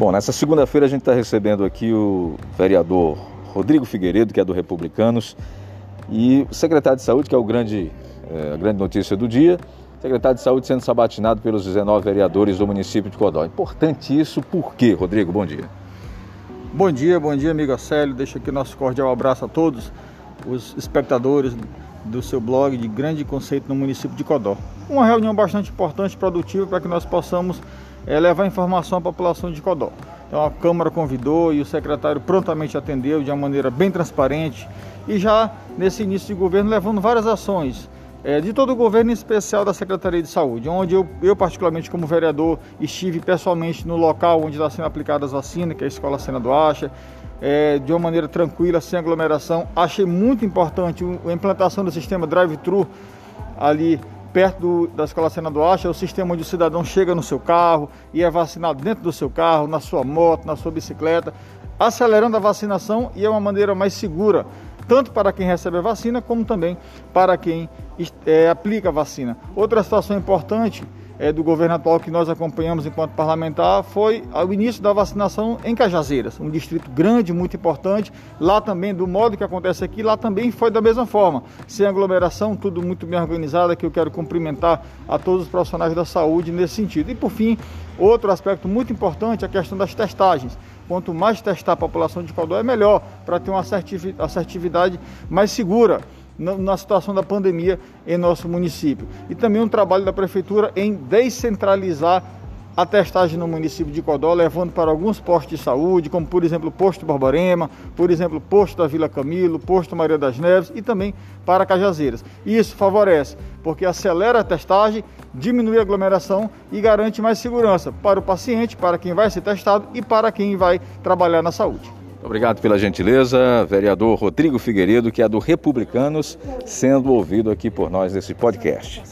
Bom, nessa segunda-feira a gente está recebendo aqui o vereador Rodrigo Figueiredo, que é do Republicanos, e o secretário de Saúde, que é o grande, é, a grande notícia do dia, secretário de Saúde sendo sabatinado pelos 19 vereadores do município de Codó. Importante isso, por quê, Rodrigo? Bom dia. Bom dia, bom dia, amigo Acélio. Deixa aqui nosso cordial abraço a todos os espectadores do seu blog de grande conceito no município de Codó. Uma reunião bastante importante e produtiva para que nós possamos é, levar informação à população de Codó. Então a Câmara convidou e o secretário prontamente atendeu de uma maneira bem transparente e já nesse início de governo levando várias ações é, de todo o governo, em especial da Secretaria de Saúde, onde eu, eu, particularmente como vereador, estive pessoalmente no local onde está sendo aplicadas as vacinas, que é a Escola Sena do Acha, é, de uma maneira tranquila, sem aglomeração. Achei muito importante a implantação do sistema drive-thru ali perto do, da Escola Sena do Acha, o sistema onde o cidadão chega no seu carro e é vacinado dentro do seu carro, na sua moto, na sua bicicleta, acelerando a vacinação e é uma maneira mais segura tanto para quem recebe a vacina, como também para quem é, aplica a vacina. Outra situação importante é, do governo atual que nós acompanhamos enquanto parlamentar foi o início da vacinação em Cajazeiras, um distrito grande, muito importante. Lá também, do modo que acontece aqui, lá também foi da mesma forma, sem aglomeração, tudo muito bem organizado. Que eu quero cumprimentar a todos os profissionais da saúde nesse sentido. E por fim, outro aspecto muito importante é a questão das testagens. Quanto mais testar a população de Codó é melhor, para ter uma assertividade mais segura na situação da pandemia em nosso município. E também um trabalho da Prefeitura em descentralizar a testagem no município de Codó, levando para alguns postos de saúde, como por exemplo o posto Borborema, por exemplo o posto da Vila Camilo, posto Maria das Neves e também para Cajazeiras. Isso favorece, porque acelera a testagem, diminui a aglomeração e garante mais segurança para o paciente, para quem vai ser testado e para quem vai trabalhar na saúde. Obrigado pela gentileza, vereador Rodrigo Figueiredo, que é do Republicanos, sendo ouvido aqui por nós nesse podcast.